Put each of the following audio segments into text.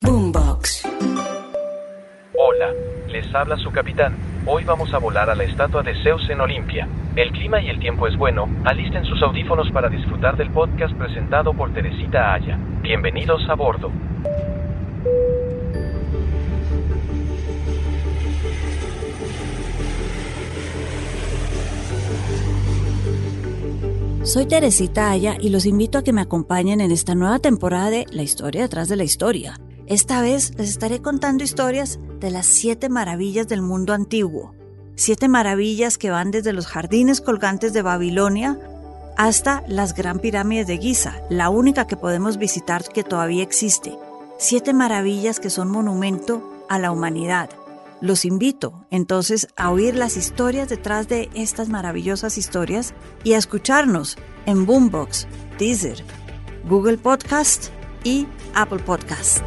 Boombox. Hola, les habla su capitán. Hoy vamos a volar a la estatua de Zeus en Olimpia. El clima y el tiempo es bueno. Alisten sus audífonos para disfrutar del podcast presentado por Teresita Aya. Bienvenidos a bordo. Soy Teresita Aya y los invito a que me acompañen en esta nueva temporada de La historia detrás de la historia. Esta vez les estaré contando historias de las siete maravillas del mundo antiguo. Siete maravillas que van desde los jardines colgantes de Babilonia hasta las Gran Pirámides de Giza, la única que podemos visitar que todavía existe. Siete maravillas que son monumento a la humanidad. Los invito entonces a oír las historias detrás de estas maravillosas historias y a escucharnos en Boombox, Deezer, Google Podcast y Apple Podcast.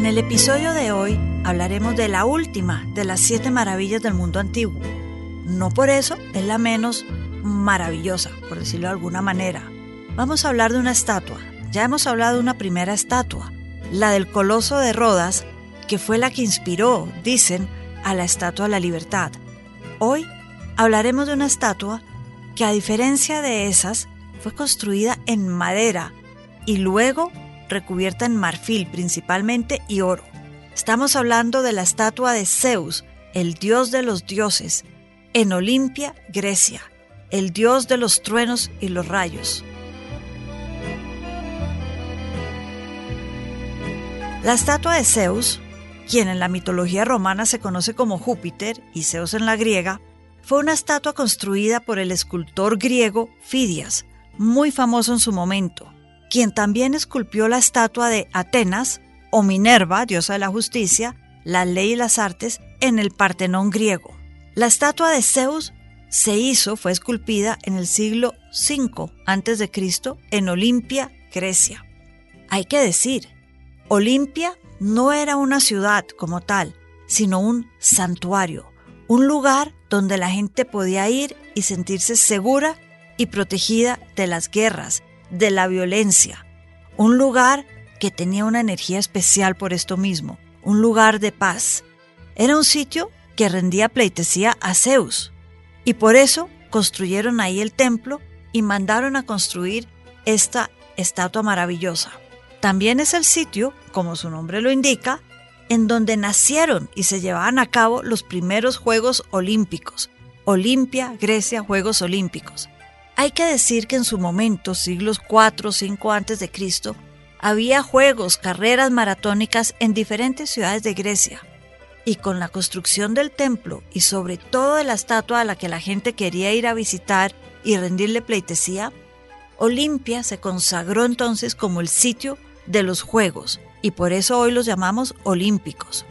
En el episodio de hoy hablaremos de la última de las siete maravillas del mundo antiguo. No por eso es la menos maravillosa, por decirlo de alguna manera. Vamos a hablar de una estatua. Ya hemos hablado de una primera estatua, la del Coloso de Rodas, que fue la que inspiró, dicen, a la Estatua de la Libertad. Hoy hablaremos de una estatua que a diferencia de esas fue construida en madera y luego recubierta en marfil principalmente y oro. Estamos hablando de la estatua de Zeus, el dios de los dioses, en Olimpia, Grecia, el dios de los truenos y los rayos. La estatua de Zeus, quien en la mitología romana se conoce como Júpiter y Zeus en la griega, fue una estatua construida por el escultor griego Fidias, muy famoso en su momento, quien también esculpió la estatua de Atenas o Minerva, diosa de la justicia, la ley y las artes, en el Partenón griego. La estatua de Zeus se hizo, fue esculpida en el siglo V a.C. en Olimpia, Grecia. Hay que decir, Olimpia no era una ciudad como tal, sino un santuario, un lugar donde la gente podía ir y sentirse segura y protegida de las guerras, de la violencia, un lugar que tenía una energía especial por esto mismo, un lugar de paz. Era un sitio que rendía pleitesía a Zeus, y por eso construyeron ahí el templo y mandaron a construir esta estatua maravillosa. También es el sitio, como su nombre lo indica, en donde nacieron y se llevaban a cabo los primeros Juegos Olímpicos. Olimpia, Grecia, Juegos Olímpicos. Hay que decir que en su momento, siglos 4 o 5 antes de Cristo, había juegos, carreras maratónicas en diferentes ciudades de Grecia. Y con la construcción del templo y sobre todo de la estatua a la que la gente quería ir a visitar y rendirle pleitesía, Olimpia se consagró entonces como el sitio de los Juegos y por eso hoy los llamamos olímpicos.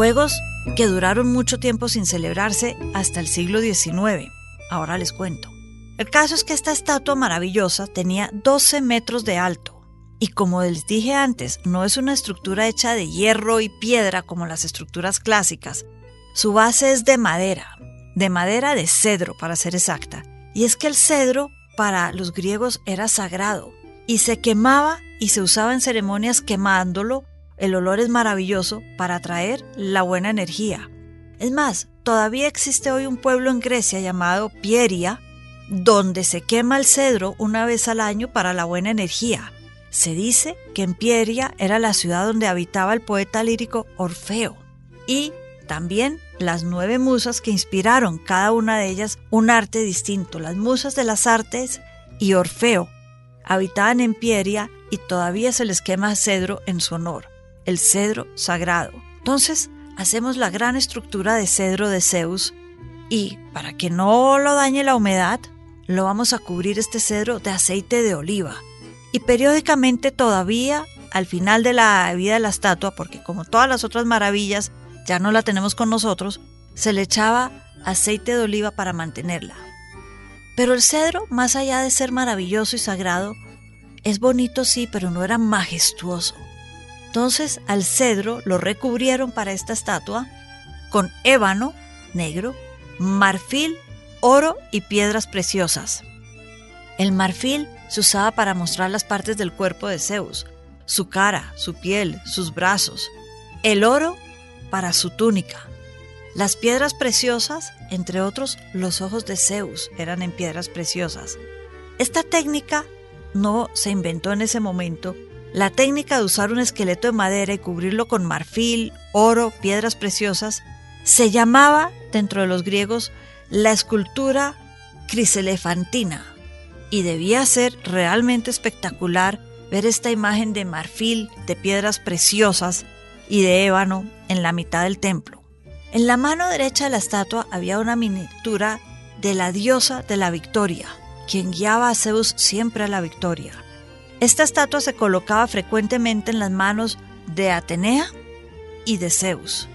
Juegos que duraron mucho tiempo sin celebrarse hasta el siglo XIX. Ahora les cuento. El caso es que esta estatua maravillosa tenía 12 metros de alto. Y como les dije antes, no es una estructura hecha de hierro y piedra como las estructuras clásicas. Su base es de madera, de madera de cedro para ser exacta. Y es que el cedro para los griegos era sagrado y se quemaba y se usaba en ceremonias quemándolo. El olor es maravilloso para atraer la buena energía. Es más, todavía existe hoy un pueblo en Grecia llamado Pieria, donde se quema el cedro una vez al año para la buena energía. Se dice que en Pieria era la ciudad donde habitaba el poeta lírico Orfeo. Y también las nueve musas que inspiraron cada una de ellas un arte distinto, las musas de las artes y Orfeo. habitaban en Pieria y todavía se les quema cedro en su honor, el cedro sagrado. Entonces, hacemos la gran estructura de cedro de Zeus y, para que no lo dañe la humedad, lo vamos a cubrir este cedro de aceite de oliva. Y periódicamente todavía, al final de la vida de la estatua, porque como todas las otras maravillas ya no la tenemos con nosotros, se le echaba aceite de oliva para mantenerla. Pero el cedro, más allá de ser maravilloso y sagrado, es bonito sí, pero no era majestuoso. Entonces al cedro lo recubrieron para esta estatua con ébano negro, marfil, oro y piedras preciosas. El marfil se usaba para mostrar las partes del cuerpo de Zeus, su cara, su piel, sus brazos. El oro para su túnica. Las piedras preciosas, entre otros, los ojos de Zeus eran en piedras preciosas. Esta técnica no se inventó en ese momento. La técnica de usar un esqueleto de madera y cubrirlo con marfil, oro, piedras preciosas, se llamaba, dentro de los griegos, la escultura criselefantina. Y debía ser realmente espectacular ver esta imagen de marfil, de piedras preciosas y de ébano en la mitad del templo. En la mano derecha de la estatua había una miniatura de la diosa de la victoria, quien guiaba a Zeus siempre a la victoria. Esta estatua se colocaba frecuentemente en las manos de Atenea y de Zeus.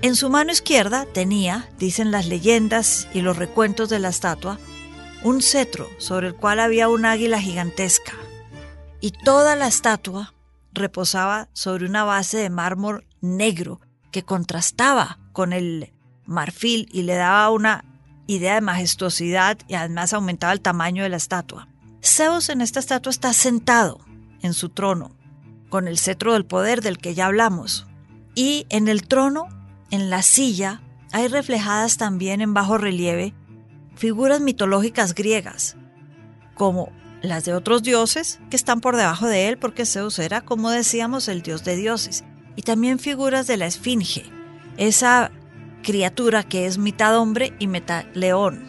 En su mano izquierda tenía, dicen las leyendas y los recuentos de la estatua, un cetro sobre el cual había un águila gigantesca, y toda la estatua reposaba sobre una base de mármol negro que contrastaba con el marfil y le daba una idea de majestuosidad y además aumentaba el tamaño de la estatua. Zeus en esta estatua está sentado en su trono, con el cetro del poder del que ya hablamos. Y en el trono, en la silla, hay reflejadas también en bajo relieve figuras mitológicas griegas, como las de otros dioses que están por debajo de él, porque Zeus era, como decíamos, el dios de dioses y también figuras de la esfinge, esa criatura que es mitad hombre y mitad león.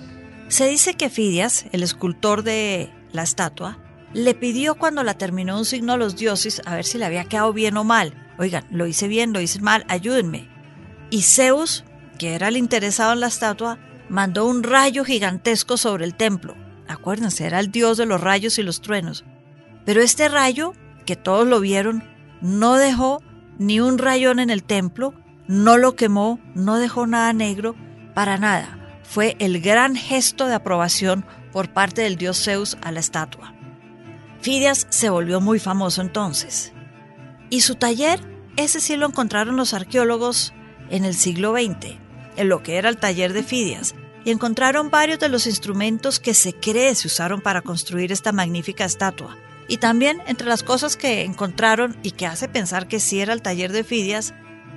Se dice que Fidias, el escultor de la estatua, le pidió cuando la terminó un signo a los dioses a ver si le había quedado bien o mal. Oigan, lo hice bien, lo hice mal, ayúdenme. Y Zeus, que era el interesado en la estatua, mandó un rayo gigantesco sobre el templo. Acuérdense, era el dios de los rayos y los truenos. Pero este rayo, que todos lo vieron, no dejó ni un rayón en el templo, no lo quemó, no dejó nada negro, para nada. Fue el gran gesto de aprobación por parte del dios Zeus a la estatua. Fidias se volvió muy famoso entonces. Y su taller, ese sí lo encontraron los arqueólogos en el siglo XX, en lo que era el taller de Fidias, y encontraron varios de los instrumentos que se cree se usaron para construir esta magnífica estatua. Y también entre las cosas que encontraron y que hace pensar que sí era el taller de Fidias,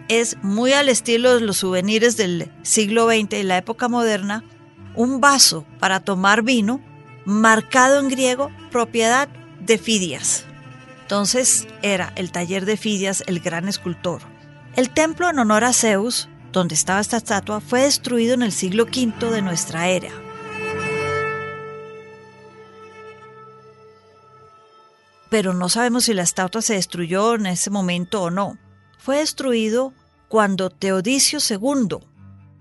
es muy al estilo de los souvenirs del siglo XX y la época moderna, un vaso para tomar vino marcado en griego propiedad de Fidias. Entonces era el taller de Fidias el gran escultor. El templo en honor a Zeus, donde estaba esta estatua, fue destruido en el siglo V de nuestra era. pero no sabemos si la estatua se destruyó en ese momento o no. Fue destruido cuando Teodicio II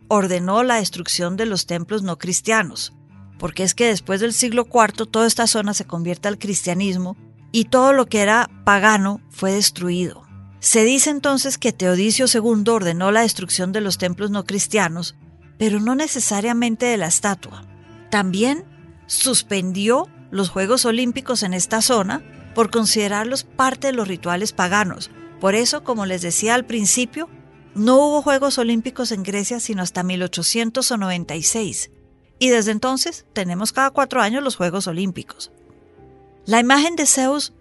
ordenó la destrucción de los templos no cristianos, porque es que después del siglo IV toda esta zona se convierte al cristianismo y todo lo que era pagano fue destruido. Se dice entonces que Teodicio II ordenó la destrucción de los templos no cristianos, pero no necesariamente de la estatua. También suspendió los Juegos Olímpicos en esta zona por considerarlos parte de los rituales paganos. Por eso, como les decía al principio, no hubo Juegos Olímpicos en Grecia sino hasta 1896. Y desde entonces tenemos cada cuatro años los Juegos Olímpicos. La imagen de Zeus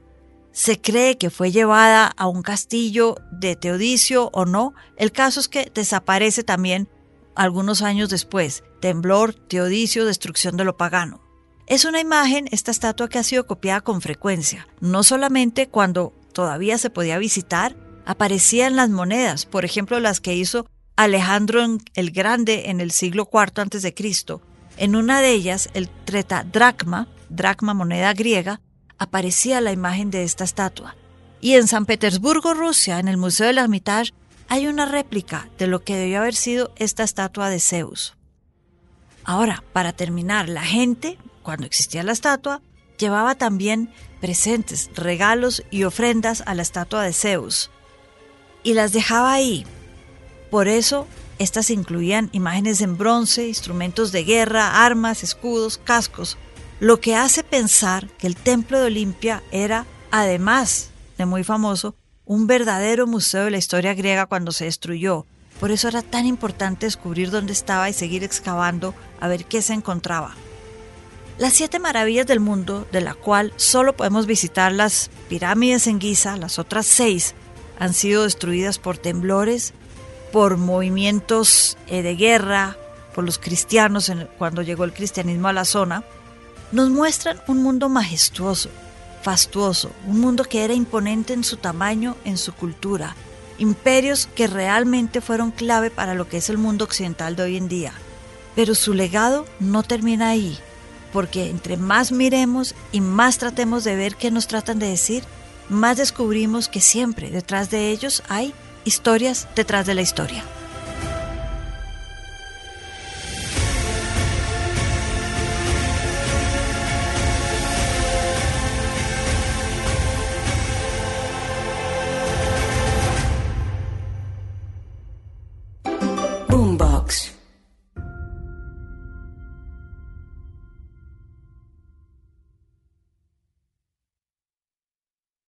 se cree que fue llevada a un castillo de Teodicio o no. El caso es que desaparece también algunos años después. Temblor, Teodicio, destrucción de lo pagano. Es una imagen, esta estatua que ha sido copiada con frecuencia, no solamente cuando todavía se podía visitar, aparecía en las monedas, por ejemplo las que hizo Alejandro el Grande en el siglo IV a.C. En una de ellas, el treta dracma, dracma moneda griega, aparecía la imagen de esta estatua. Y en San Petersburgo, Rusia, en el Museo del Hermitage, hay una réplica de lo que debió haber sido esta estatua de Zeus. Ahora, para terminar, la gente, cuando existía la estatua, llevaba también presentes, regalos y ofrendas a la estatua de Zeus. Y las dejaba ahí. Por eso, estas incluían imágenes en bronce, instrumentos de guerra, armas, escudos, cascos, lo que hace pensar que el Templo de Olimpia era, además de muy famoso, un verdadero museo de la historia griega cuando se destruyó. Por eso era tan importante descubrir dónde estaba y seguir excavando a ver qué se encontraba. Las siete maravillas del mundo, de la cual solo podemos visitar las pirámides en Giza, las otras seis han sido destruidas por temblores, por movimientos eh, de guerra, por los cristianos cuando llegó el cristianismo a la zona, nos muestran un mundo majestuoso, fastuoso, un mundo que era imponente en su tamaño, en su cultura, imperios que realmente fueron clave para lo que es el mundo occidental de hoy en día. Pero su legado no termina ahí, porque entre más miremos y más tratemos de ver qué nos tratan de decir, más descubrimos que siempre detrás de ellos hay historias detrás de la historia.